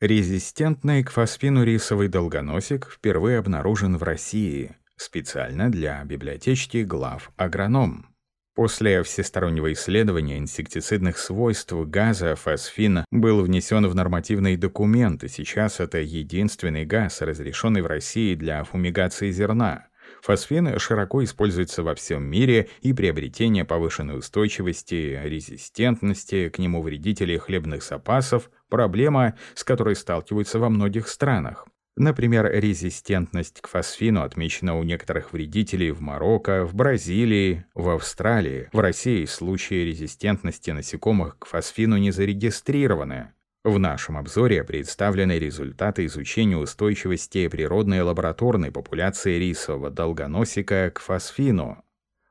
Резистентный к фосфину рисовый долгоносик впервые обнаружен в России специально для библиотечки глав агроном. После всестороннего исследования инсектицидных свойств газа фосфин был внесен в нормативные документы. Сейчас это единственный газ, разрешенный в России для фумигации зерна. Фосфин широко используется во всем мире, и приобретение повышенной устойчивости, резистентности к нему вредителей хлебных запасов – проблема, с которой сталкиваются во многих странах. Например, резистентность к фосфину отмечена у некоторых вредителей в Марокко, в Бразилии, в Австралии. В России случаи резистентности насекомых к фосфину не зарегистрированы. В нашем обзоре представлены результаты изучения устойчивости природной лабораторной популяции рисового долгоносика к фосфину.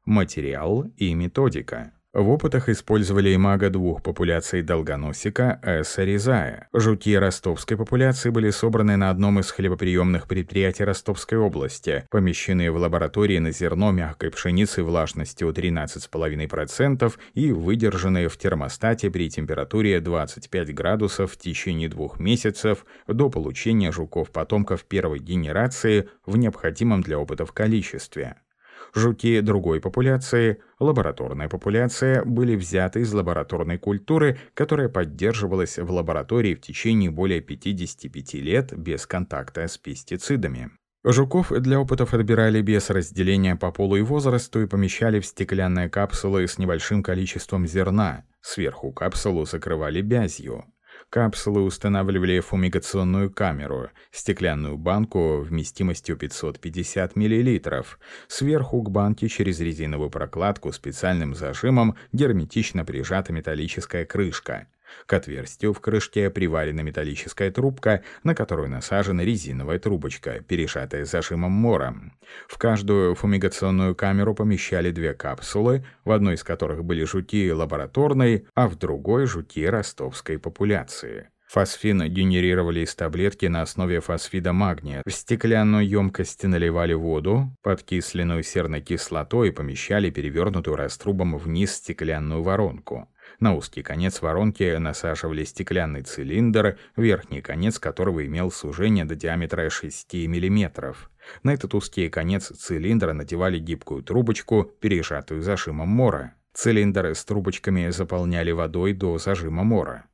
Материал и методика. В опытах использовали имаго двух популяций долгоносика С. резая. Жуки ростовской популяции были собраны на одном из хлебоприемных предприятий Ростовской области, помещенные в лаборатории на зерно мягкой пшеницы влажностью 13,5% и выдержанные в термостате при температуре 25 градусов в течение двух месяцев до получения жуков-потомков первой генерации в необходимом для опытов количестве. Жуки другой популяции, лабораторная популяция, были взяты из лабораторной культуры, которая поддерживалась в лаборатории в течение более 55 лет без контакта с пестицидами. Жуков для опытов отбирали без разделения по полу и возрасту и помещали в стеклянные капсулы с небольшим количеством зерна. Сверху капсулу закрывали бязью. Капсулы устанавливали фумигационную камеру, стеклянную банку вместимостью 550 мл. Сверху к банке через резиновую прокладку специальным зажимом герметично прижата металлическая крышка. К отверстию в крышке приварена металлическая трубка, на которую насажена резиновая трубочка, перешатая зажимом мора. В каждую фумигационную камеру помещали две капсулы, в одной из которых были жуки лабораторной, а в другой — жуки ростовской популяции. Фосфин генерировали из таблетки на основе фосфида магния. В стеклянную емкость наливали воду, подкисленную серной кислотой и помещали перевернутую раструбом вниз стеклянную воронку. На узкий конец воронки насаживали стеклянный цилиндр, верхний конец которого имел сужение до диаметра 6 мм. На этот узкий конец цилиндра надевали гибкую трубочку, пережатую зажимом мора. Цилиндр с трубочками заполняли водой до зажима мора.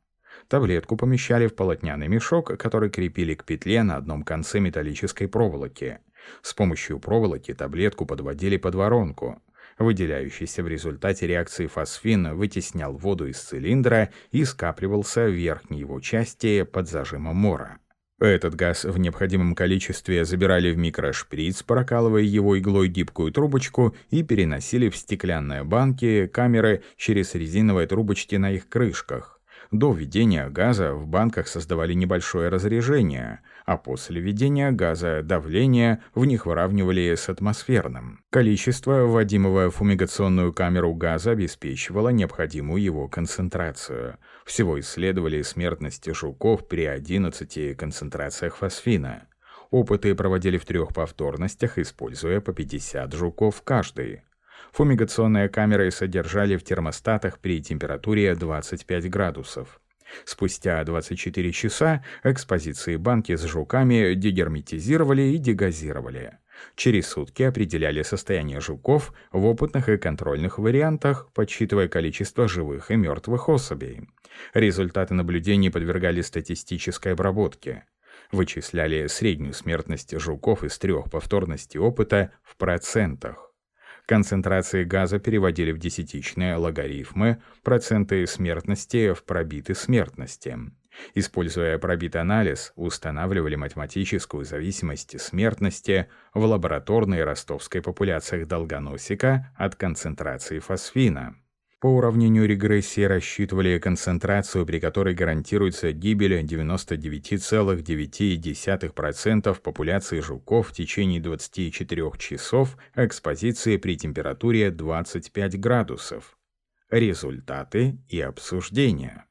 Таблетку помещали в полотняный мешок, который крепили к петле на одном конце металлической проволоки. С помощью проволоки таблетку подводили под воронку. Выделяющийся в результате реакции фосфин вытеснял воду из цилиндра и скапливался в верхней его части под зажимом мора. Этот газ в необходимом количестве забирали в микрошприц, прокалывая его иглой гибкую трубочку и переносили в стеклянные банки, камеры через резиновые трубочки на их крышках. До введения газа в банках создавали небольшое разрежение, а после введения газа давление в них выравнивали с атмосферным. Количество вводимого в фумигационную камеру газа обеспечивало необходимую его концентрацию. Всего исследовали смертность жуков при 11 концентрациях фосфина. Опыты проводили в трех повторностях, используя по 50 жуков каждый. Фумигационные камеры содержали в термостатах при температуре 25 градусов. Спустя 24 часа экспозиции банки с жуками дегерметизировали и дегазировали. Через сутки определяли состояние жуков в опытных и контрольных вариантах, подсчитывая количество живых и мертвых особей. Результаты наблюдений подвергали статистической обработке. Вычисляли среднюю смертность жуков из трех повторностей опыта в процентах. Концентрации газа переводили в десятичные логарифмы, проценты смертности в пробиты смертности. Используя пробитый анализ, устанавливали математическую зависимость смертности в лабораторной ростовской популяциях долгоносика от концентрации фосфина. По уравнению регрессии рассчитывали концентрацию, при которой гарантируется гибель 99,9% популяции жуков в течение 24 часов экспозиции при температуре 25 градусов. Результаты и обсуждения.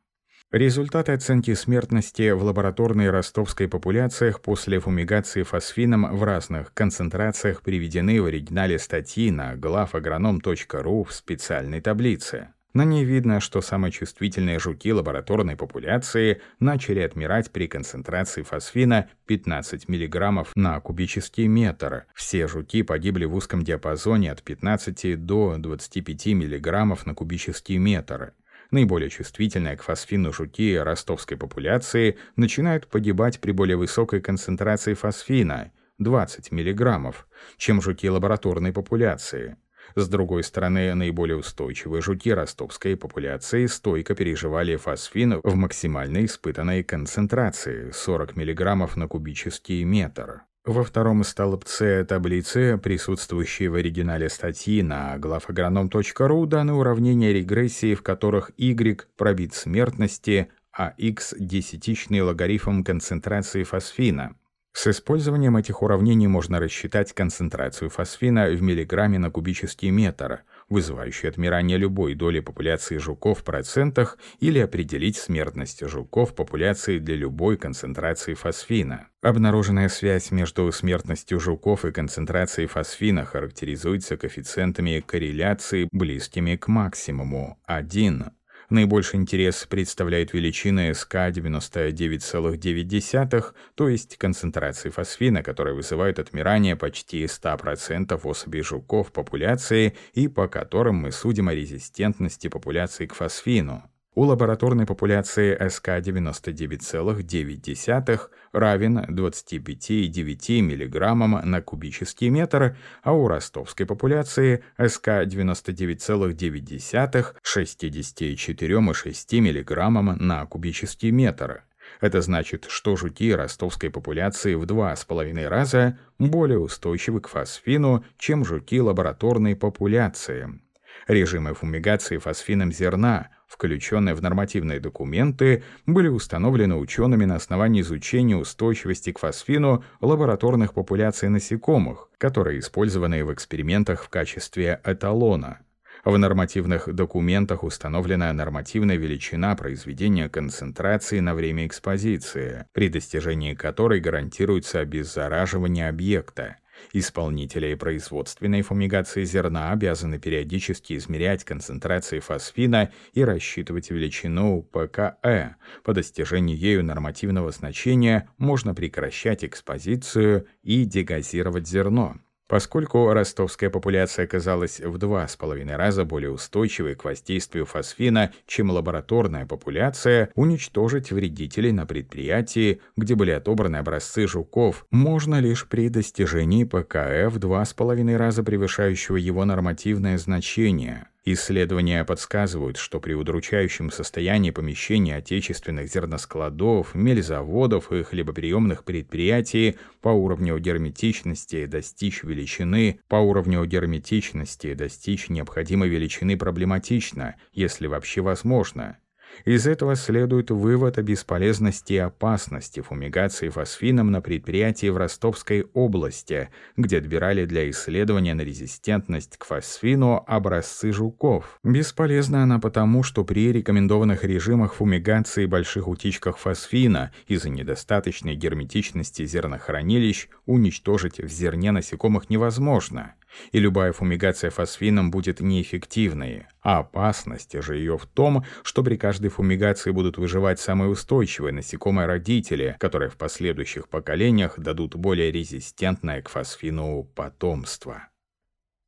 Результаты оценки смертности в лабораторной ростовской популяциях после фумигации фосфином в разных концентрациях приведены в оригинале статьи на главагроном.ру в специальной таблице. На ней видно, что самые чувствительные жуки лабораторной популяции начали отмирать при концентрации фосфина 15 мг на кубический метр. Все жуки погибли в узком диапазоне от 15 до 25 мг на кубический метр. Наиболее чувствительные к фосфину жуки ростовской популяции начинают погибать при более высокой концентрации фосфина – 20 мг, чем жуки лабораторной популяции. С другой стороны, наиболее устойчивые жуки ростовской популяции стойко переживали фосфин в максимально испытанной концентрации – 40 мг на кубический метр. Во втором столбце таблицы, присутствующей в оригинале статьи на главагроном.ру, даны уравнения регрессии, в которых y пробит смертности, а x – десятичный логарифм концентрации фосфина. С использованием этих уравнений можно рассчитать концентрацию фосфина в миллиграмме на кубический метр, вызывающую отмирание любой доли популяции жуков в процентах или определить смертность жуков популяции для любой концентрации фосфина. Обнаруженная связь между смертностью жуков и концентрацией фосфина характеризуется коэффициентами корреляции, близкими к максимуму 1. Наибольший интерес представляет величины СК 99,9, то есть концентрации фосфина, которые вызывают отмирание почти 100% особей жуков популяции и по которым мы судим о резистентности популяции к фосфину. У лабораторной популяции СК99,9 равен 25,9 мг на кубический метр, а у ростовской популяции СК99,9 64,6 мг на кубический метр. Это значит, что жуки ростовской популяции в два с половиной раза более устойчивы к фосфину, чем жуки лабораторной популяции. Режимы фумигации фосфином зерна включенные в нормативные документы, были установлены учеными на основании изучения устойчивости к фосфину лабораторных популяций насекомых, которые использованы в экспериментах в качестве эталона. В нормативных документах установлена нормативная величина произведения концентрации на время экспозиции, при достижении которой гарантируется обеззараживание объекта. Исполнители производственной фумигации зерна обязаны периодически измерять концентрации фосфина и рассчитывать величину ПКЭ. По достижении ею нормативного значения можно прекращать экспозицию и дегазировать зерно. Поскольку ростовская популяция оказалась в два с половиной раза более устойчивой к воздействию фосфина, чем лабораторная популяция, уничтожить вредителей на предприятии, где были отобраны образцы жуков, можно лишь при достижении ПКФ в два с половиной раза превышающего его нормативное значение. Исследования подсказывают, что при удручающем состоянии помещения отечественных зерноскладов, мельзаводов и хлебоприемных предприятий по уровню герметичности достичь величины, по уровню герметичности достичь необходимой величины проблематично, если вообще возможно. Из этого следует вывод о бесполезности и опасности фумигации фосфином на предприятии в Ростовской области, где отбирали для исследования на резистентность к фосфину образцы жуков. Бесполезна она потому, что при рекомендованных режимах фумигации больших утечках фосфина из-за недостаточной герметичности зернохранилищ уничтожить в зерне насекомых невозможно и любая фумигация фосфином будет неэффективной. А опасность же ее в том, что при каждой фумигации будут выживать самые устойчивые насекомые-родители, которые в последующих поколениях дадут более резистентное к фосфину потомство.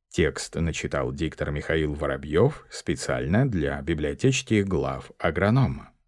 Текст начитал диктор Михаил Воробьев специально для библиотечки глав агронома.